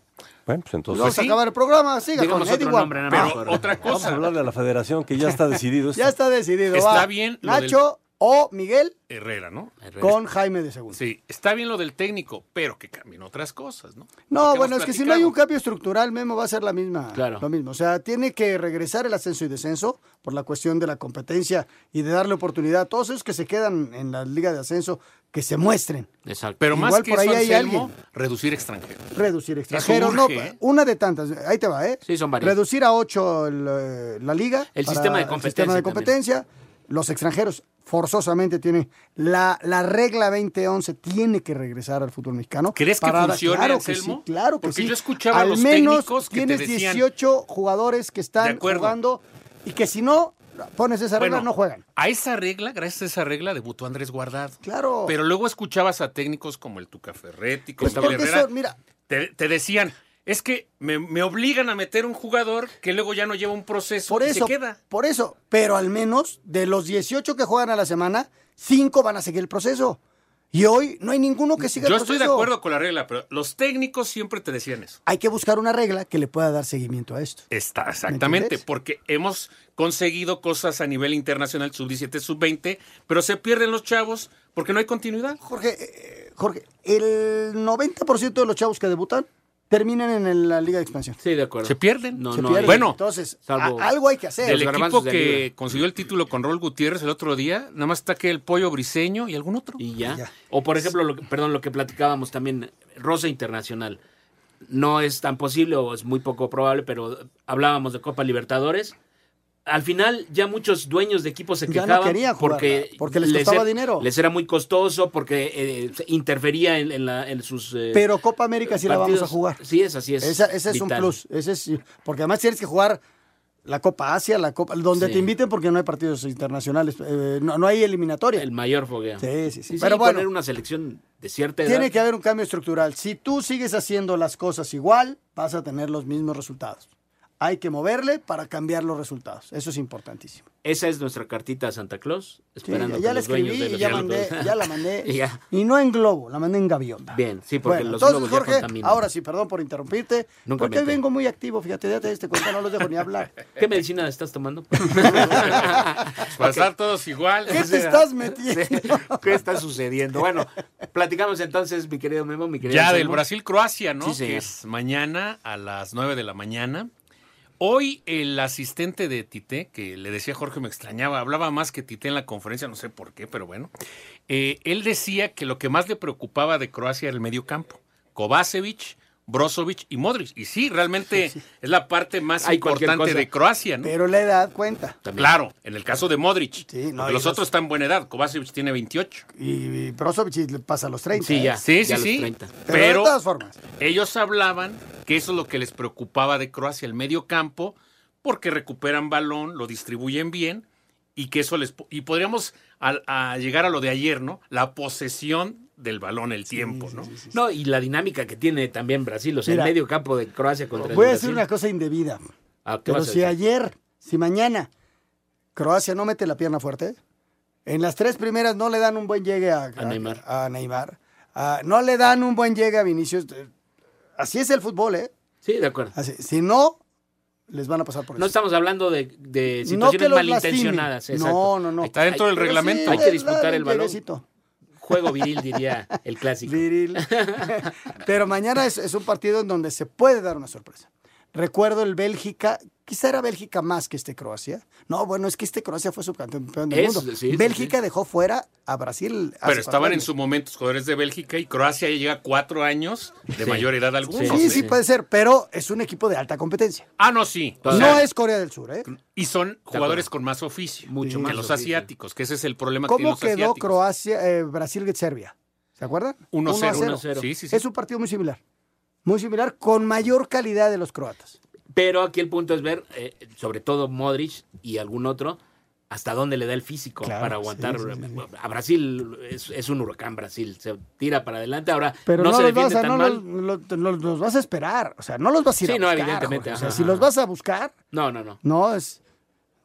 Bueno, pues entonces Vamos a acabar el programa. Siga Digamos con otro Eddie nombre, Guam. nada más, Pero otra Vamos a cosa, hablarle a la federación que ya está decidido esto. Ya está decidido. Está va. bien del- Nacho o Miguel Herrera, ¿no? con Jaime de segundo. Sí, está bien lo del técnico, pero que cambien otras cosas, ¿no? No, bueno, es que si no hay un cambio estructural, Memo va a ser la misma, Claro. lo mismo. O sea, tiene que regresar el ascenso y descenso por la cuestión de la competencia y de darle oportunidad a todos esos que se quedan en la liga de ascenso, que se muestren. Exacto. Pero más que por eso, ahí hay Anselmo, alguien. reducir extranjeros. Reducir extranjeros, no, ¿eh? una de tantas. Ahí te va, ¿eh? Sí, son varias. Reducir a ocho el, eh, la liga. El sistema de el competencia sistema de también. Los extranjeros forzosamente tienen la, la regla 2011 tiene que regresar al fútbol mexicano. ¿Crees que Para- funcione, claro que sí, claro que Porque sí. yo escuchaba a Al los menos técnicos que te tienes decían- 18 jugadores que están jugando y que si no pones esa regla Bueno, no juegan. A esa regla, gracias a esa regla, debutó Andrés Guardado. Claro. Pero luego escuchabas a técnicos como el Tuca Ferretti, como Pues Herrera, eso, mira, te, te decían, es que me, me obligan a meter un jugador que luego ya no lleva un proceso por y eso, se queda. por eso, pero al menos de los 18 que juegan a la semana, 5 van a seguir el proceso. Y hoy no hay ninguno que siga Yo el estoy de proceso. acuerdo con la regla, pero los técnicos siempre te decían eso. Hay que buscar una regla que le pueda dar seguimiento a esto. Está, exactamente, porque hemos conseguido cosas a nivel internacional, sub-17, sub-20, pero se pierden los chavos porque no hay continuidad. Jorge, eh, Jorge, el 90% de los chavos que debutan terminan en el- la Liga de Expansión. Sí, de acuerdo. Se pierden. No, Se no, pierden. Bueno, entonces, salvo a- algo hay que hacer. Los equipo que consiguió el título con Rol Gutiérrez el otro día, nada más está que el pollo briseño y algún otro. Y ya. Ya. O por ejemplo, lo, que- perdón, lo que platicábamos también, Rosa Internacional. No es tan posible o es muy poco probable, pero hablábamos de Copa Libertadores al final ya muchos dueños de equipos se no quejaban querían jugarla, porque, porque les costaba dinero. Les era muy costoso porque eh, interfería en, en la- en sus. eh, Pero Copa América sí la vamos a jugar. Sí, es así es. Esa- ese es un vital. plus. Ese es, porque además tienes que jugar la Copa Asia, la Copa, donde Sí. te inviten porque no hay partidos internacionales, eh, no, no hay eliminatoria. El mayor fogueo. Sí, sí, sí. Sí, Pero sí, bueno, poner una selección de cierta edad. tiene que haber un cambio estructural. Si tú sigues haciendo las cosas igual, vas a tener los mismos resultados. Hay que moverle para cambiar los resultados. Eso es importantísimo. Esa es nuestra cartita a Santa Claus. Sí, Esperando ya que la los dueños escribí de los ya, mandé, ya la mandé. Y ya. Y no en globo, la mandé en gaviota. Bien, sí, porque Bueno, los entonces, globos ya contaminan. ahora sí, perdón por interrumpirte. Nunca porque hoy vengo muy activo, fíjate, ya te diste cuenta, no los dejo ni hablar. ¿Qué medicina estás tomando? Pasar todos igual. ¿Qué te estás metiendo? ¿Qué está sucediendo? Bueno, platicamos entonces, mi querido Memo, mi querido Ya del. Brasil-Croacia, ¿no? Sí, señor. que es mañana a las 9 de la mañana. Hoy el asistente de Tite, que le decía Jorge me extrañaba, hablaba más que Tite en la conferencia, no sé por qué, pero bueno. eh, él decía que lo que más le preocupaba de Croacia era el medio campo. Kovacevic, Brozovic y Modric. Y sí, realmente es la parte más Hay importante de Croacia, ¿no? Pero la edad cuenta. Claro, en el caso de Modric. no, los los- otros están en buena edad. Kovacevic tiene 28. Y Brozovic le pasa a los 30. Sí, ya. Sí, Ya sí, a los sí. 30. Pero, Pero, de todas formas. ellos hablaban que eso es lo que les preocupaba de Croacia, el medio campo, porque recuperan balón, lo distribuyen bien y que eso les... Y podríamos a llegar a lo de ayer, ¿no? La posesión del balón, el tiempo, ¿no? No, y la dinámica que tiene también Brasil, o sea, Mira, el medio campo de Croacia contra el Voy a Brasil. decir una cosa indebida. Ah, ¿qué Pero a si ayer, si mañana Croacia no mete la pierna fuerte, en las tres primeras no le dan un buen llegue a, A Neymar. a Neymar, no le dan un buen llegue a Vinicius. eh, Así es el fútbol, ¿eh? Sí, de acuerdo. Así- si no, les van a pasar por No eso. estamos hablando de, de No situaciones malintencionadas. No, no, no. Está dentro hay- del reglamento. Hay que disfrutar Dale el un balón. lleguecito. Juego viril, diría el clásico. Viril. Pero mañana es, es un partido en donde se puede dar una sorpresa. Recuerdo el Bélgica, quizá era Bélgica más que este Croacia. No, bueno, es que este Croacia fue subcampeón del Es, mundo. sí, sí, Bélgica dejó fuera a Brasil. hace Pero estaban en su momento los jugadores de Bélgica y Croacia ya llega cuatro años de Sí. mayor edad algunos. Sí, sí, puede ser, pero es un equipo de alta competencia. Ah, no, sí. O no sea, es Corea del Sur, ¿eh? Y son jugadores con más oficio Mucho que más los oficio. asiáticos, que ese es el problema que tienen ¿Cómo los quedó asiáticos. Croacia, eh, Brasil, Serbia? ¿Se acuerdan? 1-0. 1-0. 1-0. Sí, sí, sí. Es un partido muy similar. Muy similar, con mayor calidad de los croatas. Pero aquí el punto es ver, eh, sobre todo Modric y algún otro, hasta dónde le da el físico Claro, para aguantar. sí, sí, sí, A Brasil es, es un huracán, Brasil. Se tira para adelante. Ahora Pero no, no, se los, vas defiende a, tan no mal. los, los- los- vas a esperar. O sea, no los vas a ir Sí, a no, buscar. evidentemente, Jorge. O sea, ajá, si ajá. los vas a buscar, No, no, no. no es.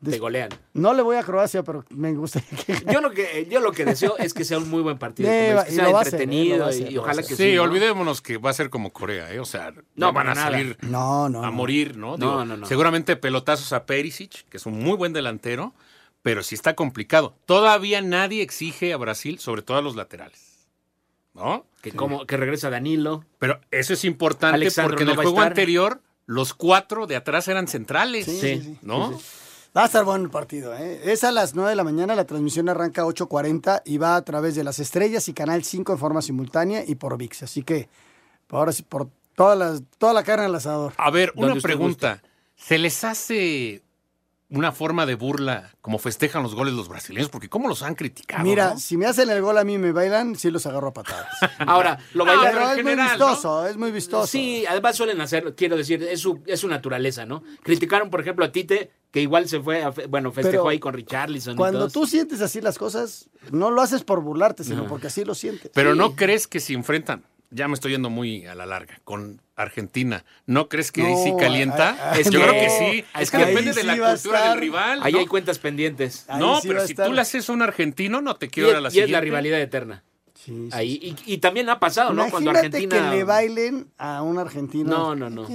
Te golean. No le voy a Croacia, pero me gusta que. Yo lo que yo lo que deseo es que sea un muy buen partido, Sí, como va- es, que sea ¿eh? entretenido hacer, y ojalá que Sí, sí. ¿no? olvidémonos que va a ser como Corea, ¿eh? O sea, no, No, van a nada. salir No, no. a no. morir, ¿no? No, Digo, no, no. Seguramente pelotazos a Perisic, que es un muy buen delantero, pero sí está complicado. Todavía nadie exige a Brasil, sobre todo a los laterales. ¿No? Que como que regresa Danilo. Pero eso es importante Alexandro porque en el juego estar. anterior los cuatro de atrás eran centrales. Sí, Sí, sí, sí. ¿No? Va a estar bueno el partido, ¿eh? Es a las 9 de la mañana, la transmisión arranca a 8.40 y va a través de las estrellas y Canal 5 en forma simultánea y por VIX. Así que, ahora sí, por todas las, toda la carne al asador. A ver, una pregunta. ¿Se les hace una forma de burla como festejan los goles los brasileños? Porque ¿cómo los han criticado? Mira, no? si me hacen el gol a mí y me bailan, sí los agarro a patadas. Ahora, lo bailan pero Pero en es muy general, ¿no? vistoso, es muy vistoso. Sí, además suelen hacer, quiero decir, es su, es su naturaleza, ¿no? Criticaron, por ejemplo, a Tite, que igual se fue, a fe- bueno, festejó Pero ahí con Richarlison. y Cuando todos. tú sientes así las cosas, no lo haces por burlarte, sino No. porque así lo sientes. Pero Sí. ¿no crees que si enfrentan, ya me estoy yendo muy a la larga, con Argentina, ¿no crees que ahí sí No, calienta? a- a- Yo no, creo que sí. es Es que que depende de la cultura estar- del rival. Ahí ¿no? hay cuentas pendientes. Ahí No, sí pero si estar. tú le haces a un argentino, no te quiero ir a la y es la rivalidad eterna. Sí, sí, Ahí, y, y también ha pasado, ¿no? Cuando Imagínate Argentina. que le bailen a un argentino. No, no, no.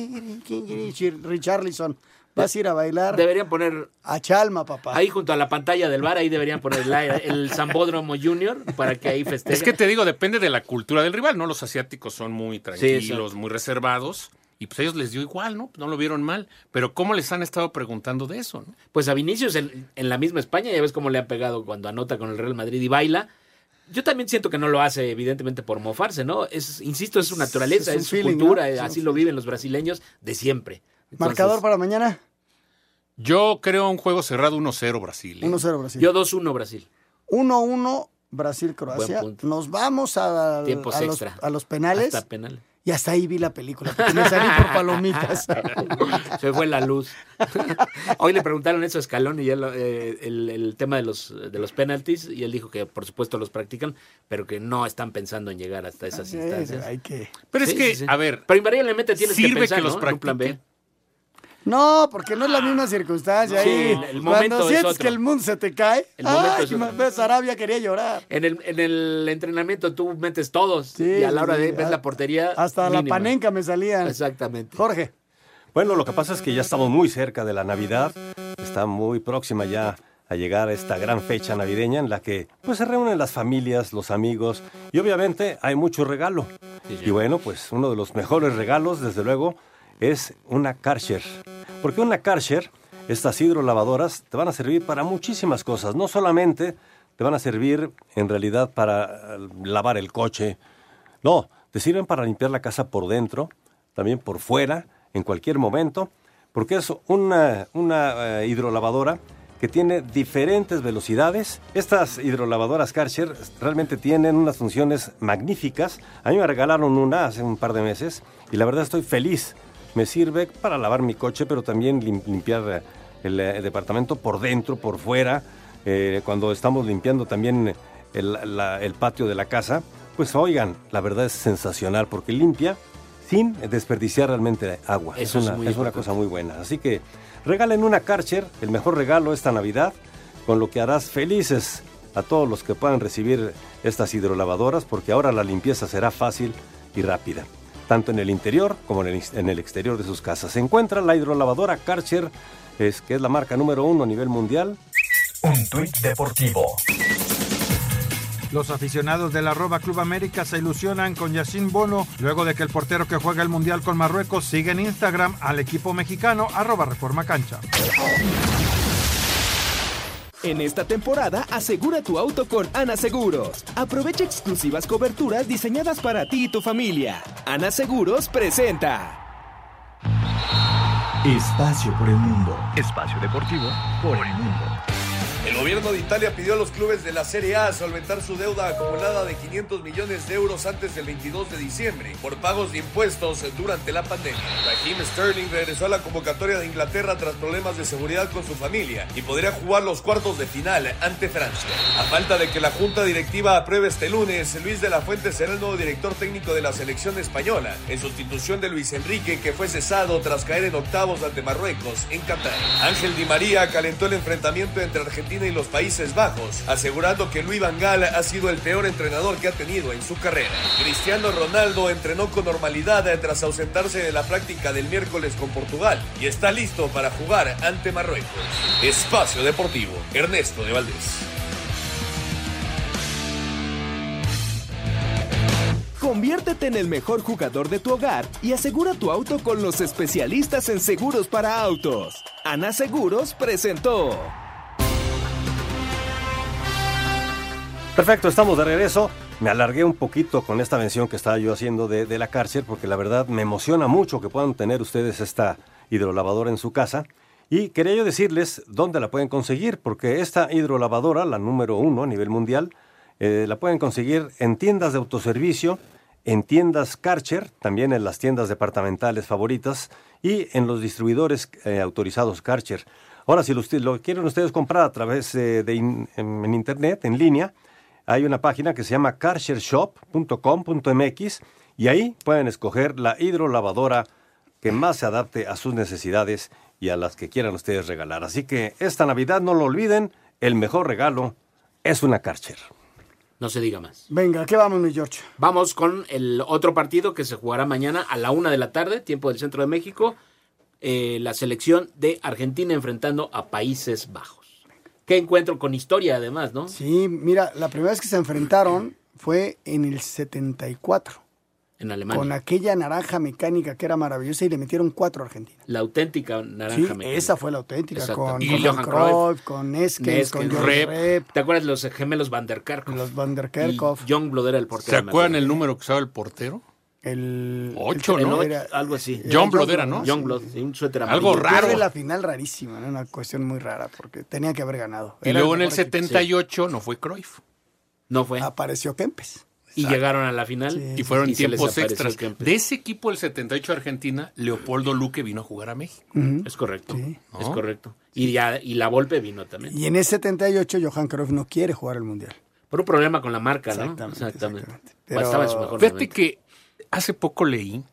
Richarlison. Vas a ir a bailar Deberían poner a Chalma, papá. ahí junto a la pantalla del bar, ahí deberían poner el, el Zambódromo Junior para que ahí festejen. Es que te digo, depende de la cultura del rival, ¿no? Los asiáticos son muy tranquilos, muy reservados. Y pues a ellos les dio igual, ¿no? No lo vieron mal. Pero ¿cómo les han estado preguntando de eso? ¿no? Pues a Vinicius en, en la misma España, ya ves cómo le ha pegado cuando anota con el Real Madrid y baila. Yo también siento que no lo hace, evidentemente, por mofarse, ¿no? Es, insisto, es su naturaleza, Es su feeling, cultura, ¿no? eh, así lo viven los brasileños de siempre. Entonces, Marcador para mañana. Yo creo un juego cerrado 1-0 Brasil. ¿eh? 1-0 Brasil. Yo 2-1 Brasil. 1-1 Brasil-Croacia. Buen punto. Nos vamos a, a los, extra. a los penales. Hasta penal. Y hasta ahí vi la película, porque me salí por palomitas. Se fue la luz. Hoy le preguntaron eso a Escalón y él, eh, el, el tema de los, de los penalties y él dijo que por supuesto los practican, pero que no están pensando en llegar hasta esas instancias. hay que... Pero es que, sí, sí. a ver, Pero invariablemente tienes que pensar que los ¿no? en un plan B. No, porque no es la misma circunstancia. Sí, ahí. el- el momento Cuando es sientes otro. que el mundo se te cae, El ay, ves, Arabia quería llorar. En el, en el entrenamiento tú metes todos Sí, y a la hora de ves la portería. Hasta la panenca me salían. Exactamente. Jorge. Bueno, lo que pasa es que ya estamos muy cerca de la Navidad, está muy próxima ya a llegar a esta gran fecha navideña en la que pues se reúnen las familias, los amigos y obviamente hay mucho regalo. Y bueno, pues uno de los mejores regalos, desde luego, es una Karcher. Porque una Karcher, estas hidrolavadoras, te van a servir para muchísimas cosas. No solamente te van a servir en realidad para eh, lavar el coche, no, te sirven para limpiar la casa por dentro, también por fuera, en cualquier momento, porque es una, una eh, hidrolavadora que tiene diferentes velocidades. Estas hidrolavadoras Karcher realmente tienen unas funciones magníficas. A mí me regalaron una hace un par de meses y la verdad estoy feliz. Me sirve para lavar mi coche, pero también lim- limpiar eh, el, eh, departamento por dentro, por fuera. Eh, cuando estamos limpiando también el, la- el patio de la casa, pues oigan, la verdad es sensacional porque limpia sin desperdiciar realmente agua. Eso es una, es una cosa muy buena. Así que regalen una Karcher, el mejor regalo esta Navidad, con lo que harás felices a todos los que puedan recibir estas hidrolavadoras, porque ahora la limpieza será fácil y rápida, tanto en el interior como en el, en el exterior de sus casas. Se encuentra la hidrolavadora Karcher, es, que es la marca número uno a nivel mundial. Un tuit deportivo. Los aficionados del arroba Club América se ilusionan con Yacine Bono luego de que el portero que juega el Mundial con Marruecos sigue en Instagram al equipo mexicano arroba Reforma Cancha. En esta temporada, asegura tu auto con Ana Seguros. Aprovecha exclusivas coberturas diseñadas para ti y tu familia. Ana Seguros presenta. Espacio por el mundo. Espacio deportivo por el mundo. El gobierno de Italia pidió a los clubes de la Serie A solventar su deuda acumulada de 500 millones de euros antes del 22 de diciembre por pagos de impuestos durante la pandemia. Raheem Sterling regresó a la convocatoria de Inglaterra tras problemas de seguridad con su familia y podría jugar los cuartos de final ante Francia. A falta de que la junta directiva apruebe este lunes, Luis de la Fuente será el nuevo director técnico de la selección española, en sustitución de Luis Enrique que fue cesado tras caer en octavos ante Marruecos en Qatar. Ángel Di María calentó el enfrentamiento entre Argentina y los Países Bajos, asegurando que Luis Van Gaal ha sido el peor entrenador que ha tenido en su carrera. Cristiano Ronaldo entrenó con normalidad tras ausentarse de la práctica del miércoles con Portugal y está listo para jugar ante Marruecos. Espacio Deportivo, Ernesto de Valdés. Conviértete en el mejor jugador de tu hogar y asegura tu auto con los especialistas en seguros para autos. Ana Seguros presentó. Perfecto, estamos de regreso. Me alargué un poquito con esta mención que estaba yo haciendo de, la cárcel, porque la verdad me emociona mucho que puedan tener ustedes esta hidrolavadora en su casa. Y quería yo decirles dónde la pueden conseguir, porque esta hidrolavadora, la número uno a nivel mundial, eh, la pueden conseguir en tiendas de autoservicio, en tiendas Karcher, también en las tiendas departamentales favoritas y en los distribuidores eh, autorizados Karcher. Ahora, si lo, quieren ustedes comprar a través eh, de en internet, en línea, hay una página que se llama karchershop.com.mx y ahí pueden escoger la hidrolavadora que más se adapte a sus necesidades y a las que quieran ustedes regalar. Así que esta Navidad no lo olviden, el mejor regalo es una Karcher. No se diga más. Venga, ¿qué vamos, mi George? Vamos con el otro partido que se jugará mañana a la una de la tarde, tiempo del centro de México. eh, la selección de Argentina enfrentando a Países Bajos. Qué encuentro con historia, además, ¿no? Sí, mira, la primera vez que se enfrentaron fue en el 74. En Alemania. Con aquella naranja mecánica que era maravillosa y le metieron cuatro a Argentina. La auténtica naranja Sí, mecánica. esa fue la auténtica, Exacto. con, Y con Cruyff. Con Neskens, con Rep. Rep, ¿Te acuerdas de los gemelos Van der Kerkhoff? los Van der Kerkhoff. Y John Bloder el ¿Se portero. me acuerdan el número que usaba el portero? El, Ocho, el- ¿no? era- Algo así. era Youngblood era, ¿no? Sí, un suéter Algo raro. Pierde la final rarísima, ¿no? una cuestión muy rara, porque tenía que haber ganado. Y Era luego en el mejor equipo. 78 no fue Cruyff. No fue. Apareció Kempes. Y llegaron a la final. Y fueron tiempos extras. Kempes. De ese equipo del 78 de Argentina, Leopoldo Luque vino a jugar a México. Es correcto. Es ¿No? correcto. Y, ya, y la Volpe vino también. Y en ese 78 Johan Cruyff no quiere jugar el Mundial. Por un problema con la marca, ¿no? Exactamente, Exactamente. Pero- Estaba en su mejor Fíjate momento. que hace poco leí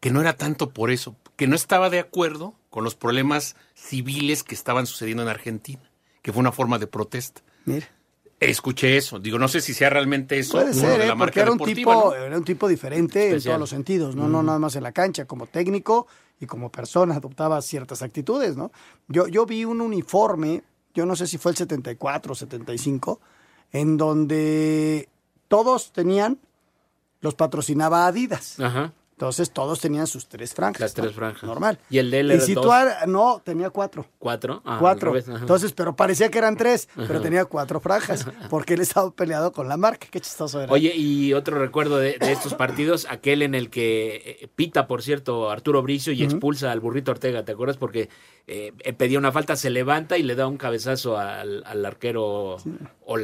que no era tanto por eso, que no estaba de acuerdo con los problemas civiles que estaban sucediendo en Argentina, que fue una forma de protesta. Mira. Escuché eso, digo, no sé si sea realmente eso. Puede ser, de ¿eh? la marca porque era un, tipo, ¿no? era un tipo diferente en todos los sentidos, ¿no? no nada más en la cancha, como técnico y como persona adoptaba ciertas actitudes, ¿no? Yo, yo vi un uniforme, yo no sé si fue el 74 o 75, en donde todos tenían, los patrocinaba Adidas. Ajá. Entonces todos tenían sus tres franjas. Las tres franjas. Normal. Y el de él Y era si dos. tú era- no, tenía cuatro. ¿Cuatro? Ah, cuatro. Entonces, pero parecía que eran tres, pero tenía cuatro franjas, porque él estaba peleado con la marca. Qué chistoso era. Oye, y otro recuerdo de, de estos partidos, aquel en el que eh, pita, por cierto, Arturo Bricio y expulsa al burrito Ortega, ¿te acuerdas? Porque eh, pedía una falta, se levanta y le da un cabezazo al, al arquero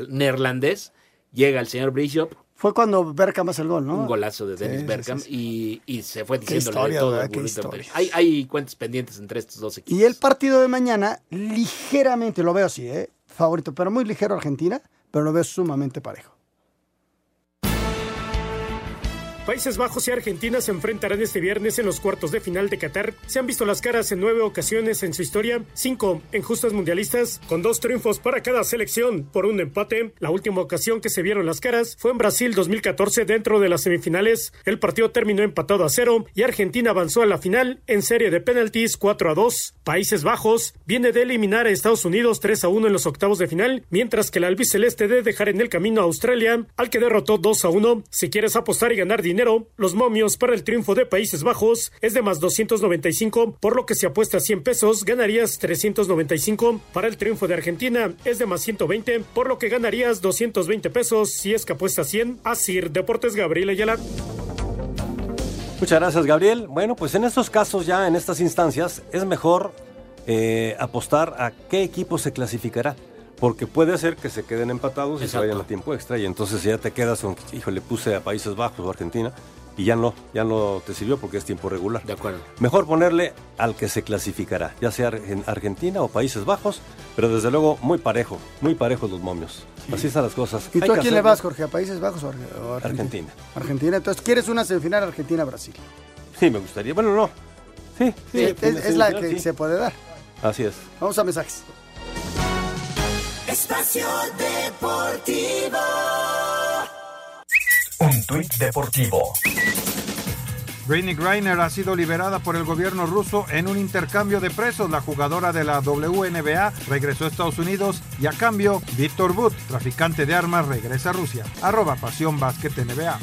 neerlandés. Llega el señor Bricio, Fue cuando Berkham hace el gol, ¿no? un golazo de Dennis Sí, sí, Y, y se fue diciéndole de todo Qué. Hay, hay cuentas pendientes entre estos dos equipos. Y el partido de mañana, ligeramente, lo veo así, ¿eh? Favorito, pero muy ligero Argentina, pero lo veo sumamente parejo. Países Bajos y Argentina se enfrentarán este viernes en los cuartos de final de Qatar. Se han visto las caras en nueve ocasiones en su historia, cinco en justas mundialistas, con dos triunfos para cada selección por un empate. La última ocasión que se vieron las caras fue en Brasil 2014 dentro de las semifinales. El partido terminó empatado a cero y Argentina avanzó a la final en serie de penaltis 4 a 2. Países Bajos viene de eliminar a Estados Unidos 3 a 1 en los octavos de final, mientras que el albiceleste de dejar en el camino a Australia, al que derrotó 2 a 1. Si quieres apostar y ganar dinero, los momios para el triunfo de Países Bajos es de más 295, por lo que si apuestas 100 pesos ganarías 395. Para el triunfo de Argentina es de más 120, por lo que ganarías 220 pesos si es que apuestas 100. Asir Deportes Gabriel Ayala. Muchas gracias, Gabriel. Bueno, pues en estos casos, ya en estas instancias, es mejor eh, apostar a qué equipo se clasificará. Porque puede ser que se queden empatados y se vayan a tiempo extra. Y entonces ya te quedas con, híjole, puse a Países Bajos o Argentina. Y ya no, ya no te sirvió porque es tiempo regular. De acuerdo. Mejor ponerle al que se clasificará, ya sea en Argentina o Países Bajos, pero desde luego muy parejo, muy parejos los momios. Así están las cosas. ¿Y Hay tú a quién le vas, Jorge? ¿A Países Bajos o, Ar- o Argentina? Argentina. Argentina. Entonces, ¿quieres una semifinal Argentina-Brasil? Sí, me gustaría. Bueno, no. Sí, Sí, sí, es, es la que sí. se puede dar. Así es. Vamos a mensajes. Espacio Deportivo. Un tuit deportivo. Britney Griner ha sido liberada por el gobierno ruso en un intercambio de presos. La jugadora de la WNBA regresó a Estados Unidos y a cambio, Víctor Butt, traficante de armas, regresa a Rusia. Arroba Pasión Básquet NBA.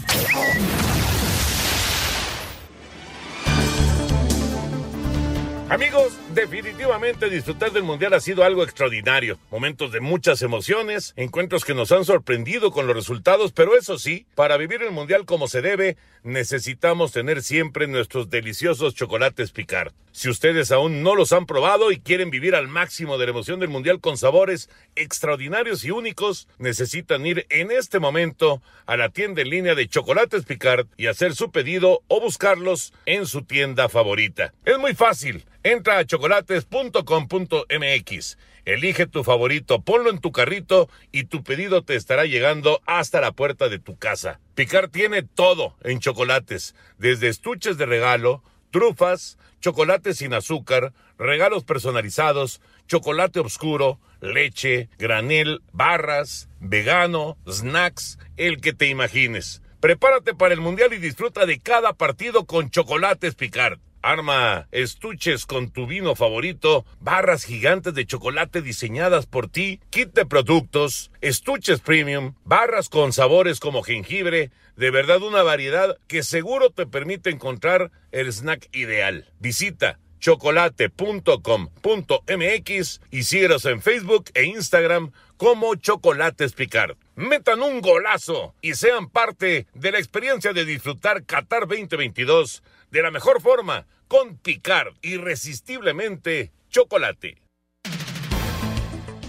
Amigos, definitivamente disfrutar del Mundial ha sido algo extraordinario. Momentos de muchas emociones, encuentros que nos han sorprendido con los resultados, pero eso sí, para vivir el Mundial como se debe, necesitamos tener siempre nuestros deliciosos chocolates picar. Si ustedes aún no los han probado y quieren vivir al máximo de la emoción del Mundial con sabores extraordinarios y únicos, necesitan ir en este momento a la tienda en línea de Chocolates Picard y hacer su pedido o buscarlos en su tienda favorita. Es muy fácil. Entra a chocolates.com.mx. Elige tu favorito, ponlo en tu carrito y tu pedido te estará llegando hasta la puerta de tu casa. Picar tiene todo en chocolates, desde estuches de regalo, trufas, chocolate sin azúcar, regalos personalizados, chocolate oscuro, leche, granel, barras, vegano, snacks, el que te imagines. Prepárate para el Mundial y disfruta de cada partido con Chocolates Picard. Arma estuches con tu vino favorito, barras gigantes de chocolate diseñadas por ti, kit de productos, estuches premium, barras con sabores como jengibre, de verdad una variedad que seguro te permite encontrar el snack ideal. Visita chocolate.com.mx y síguenos en Facebook e Instagram como Chocolates Picard. Metan un golazo y sean parte de la experiencia de disfrutar Qatar 2022 de la mejor forma con Picard, irresistiblemente chocolate.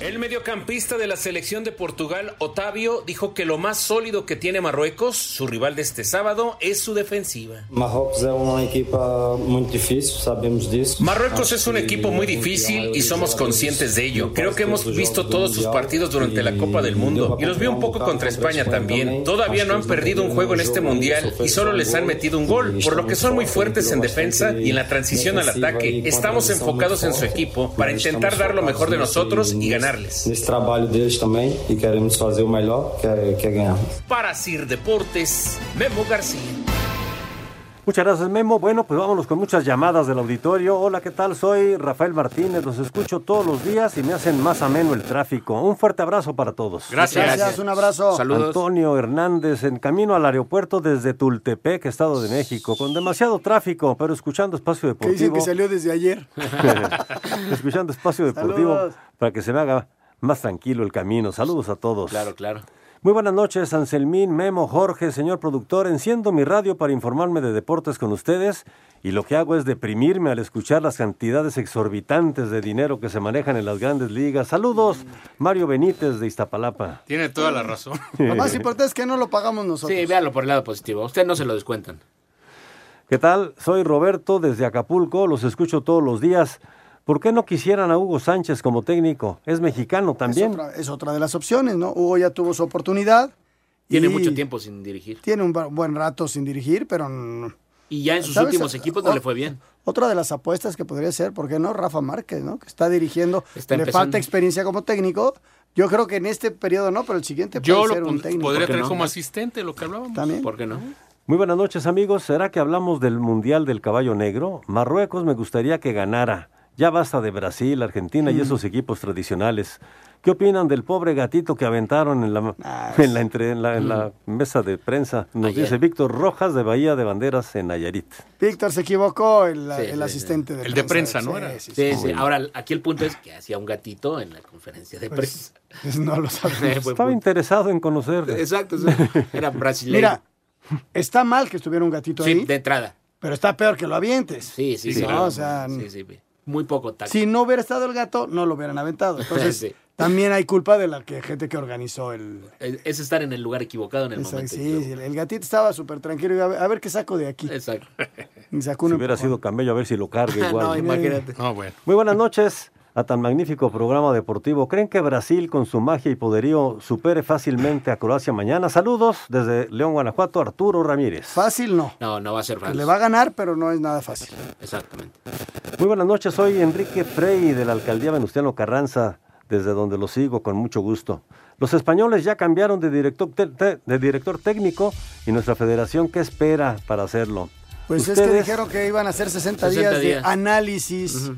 El mediocampista de la selección de Portugal, Otavio, dijo que lo más sólido que tiene Marruecos, su rival de este sábado, es su defensiva. Marrocos es una equipa muy difícil, sabemos de eso. Marruecos es un equipo muy difícil y somos conscientes de ello. Creo que hemos visto todos sus partidos durante la Copa del Mundo y los vi un poco contra España también. Todavía no han perdido un juego en este mundial y solo les han metido un gol, por lo que son muy fuertes en defensa y en la transición al ataque. Estamos enfocados en su equipo para intentar dar lo mejor de nosotros y ganar. Nesse trabalho deles também e queremos fazer o melhor, que é, que é ganhar. Para Sir Deportes, Memo García. Muchas gracias, Memo. Bueno, pues vámonos con muchas llamadas del auditorio. Hola, ¿qué tal? Soy Rafael Martínez. Los escucho todos los días y me hacen más ameno el tráfico. Un fuerte abrazo para todos. Gracias. Gracias, un abrazo. Saludos. Antonio Hernández, en camino al aeropuerto desde Tultepec, Estado de México, con demasiado tráfico, pero escuchando espacio Que deportivo. dicen que salió desde ayer. escuchando espacio deportivo Saludos. para que se me haga más tranquilo el camino. Saludos a todos. Claro, claro. Muy buenas noches, Anselmín, Memo, Jorge, señor productor. Enciendo mi radio para informarme de deportes con ustedes y lo que hago es deprimirme al escuchar las cantidades exorbitantes de dinero que se manejan en las grandes ligas. Saludos, Mario Benítez de Iztapalapa. Tiene toda la razón. Lo más importante es que no lo pagamos nosotros. Sí, véalo por el lado positivo. A usted no se lo descuentan. ¿Qué tal? Soy Roberto desde Acapulco, los escucho todos los días. ¿Por qué no quisieran a Hugo Sánchez como técnico? Es mexicano también. Es otra, es otra de las opciones, ¿no? Hugo ya tuvo su oportunidad. Tiene mucho tiempo sin dirigir. Tiene un bu- buen rato sin dirigir, pero... Y ya en sus ¿sabes? últimos equipos no O- le fue bien. Otra de las apuestas que podría ser, ¿por qué no? Rafa Márquez, ¿no? Que está dirigiendo, Está le falta experiencia como técnico. Yo creo que en este periodo no, pero el siguiente puede Yo lo ser un pon- técnico. podría ¿Por qué tener no? como asistente, lo que hablábamos. También. ¿Por qué no? Muy buenas noches amigos. ¿Será que hablamos del Mundial del Caballo Negro? Marruecos me gustaría que ganara. Ya basta de Brasil, Argentina y Mm. esos equipos tradicionales. ¿Qué opinan del pobre gatito que aventaron en la, Ah, en la, entre- en la, en la mesa de prensa? Nos Ayer. dice Víctor Rojas de Bahía de Banderas en Nayarit. Víctor se equivocó, el, Sí, el sí, asistente de El de prensa, ¿no? Era. Sí, sí, Sí, sí. sí. Ahora, aquí el punto es que hacía un gatito en la conferencia de prensa. Pues, no lo sabemos. Buen Estaba interesado en conocerle. Exacto, sí. era brasileño. Mira, está mal que estuviera un gatito sí, ahí, de entrada. pero está peor que lo avientes. Sí, sí, Sí, sí. no, o sea, sí, sí. Muy poco tacto. Si no hubiera estado el gato, no lo hubieran aventado. Entonces, Sí. también hay culpa de la que, gente que organizó el... Es es estar en el lugar equivocado en el Exacto, momento. sí, sí, el gatito estaba súper tranquilo. y A ver, a ver qué saco de aquí. Exacto. Y sacó Si un hubiera sido camello, a ver si lo carga igual. no, imagínate. No, bueno. Muy buenas noches a tan magnífico programa deportivo. ¿Creen que Brasil, con su magia y poderío, supere fácilmente a Croacia mañana? Saludos desde León, Guanajuato, Arturo Ramírez. Fácil no. No, no va a ser fácil. le va a ganar, pero no es nada fácil. Exactamente. Muy buenas noches, soy Enrique Frey de la alcaldía Venustiano Carranza, desde donde lo sigo con mucho gusto. Los españoles ya cambiaron de director, te- te- de director técnico y nuestra federación, ¿qué espera para hacerlo? Pues es que dijeron que iban a hacer 60, 60 días, días. de análisis.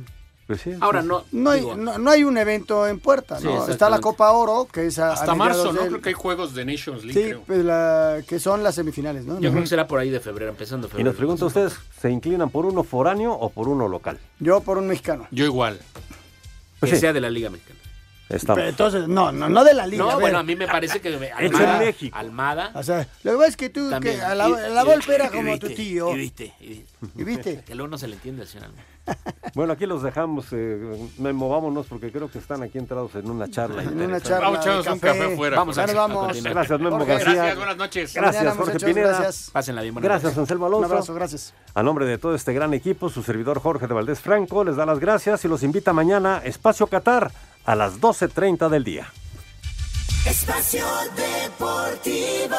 Pues sí, Ahora sí. no. No hay, no, no hay un evento en puerta, Sí, ¿no? Está la. Copa Oro, que es a, a Hasta marzo, ¿no? del- Creo que hay juegos de Nations League, Sí, creo. pues la, que son las semifinales, ¿no? Yo creo que será por ahí de febrero, empezando Y febrero. nos pregunta ustedes, ¿se inclinan por uno foráneo o por uno local? Yo por un mexicano. Yo igual. Pues que sí. sea de la Liga Mexicana. Estamos. Pero entonces, no, no, no de la liga. No, a bueno, a mí me parece que me- en Almada, México. Almada O sea, lo que pasa es que tú, también. que a la, Y- la y- Volpe era como tu viste, tío. Y viste, y viste. ¿Y viste? Que luego no se le entiende al señor Almada. Bueno, aquí los dejamos, eh, Memo, vámonos porque creo que están aquí entrados en una charla. En una charla Vamos a echarnos un café afuera. Vamos a, vamos. Gracias, Memo Jorge. García. Gracias, buenas noches. Gracias, Jorge muchachos, Pineda. Gracias. Pásenla bien. buenas Gracias. Anselmo Un Alonso. abrazo, gracias. A nombre de todo este gran equipo, su servidor Jorge de Valdés Franco les da las gracias y los invita mañana a Espacio Qatar a las 12.30 del día. Espacio Deportivo.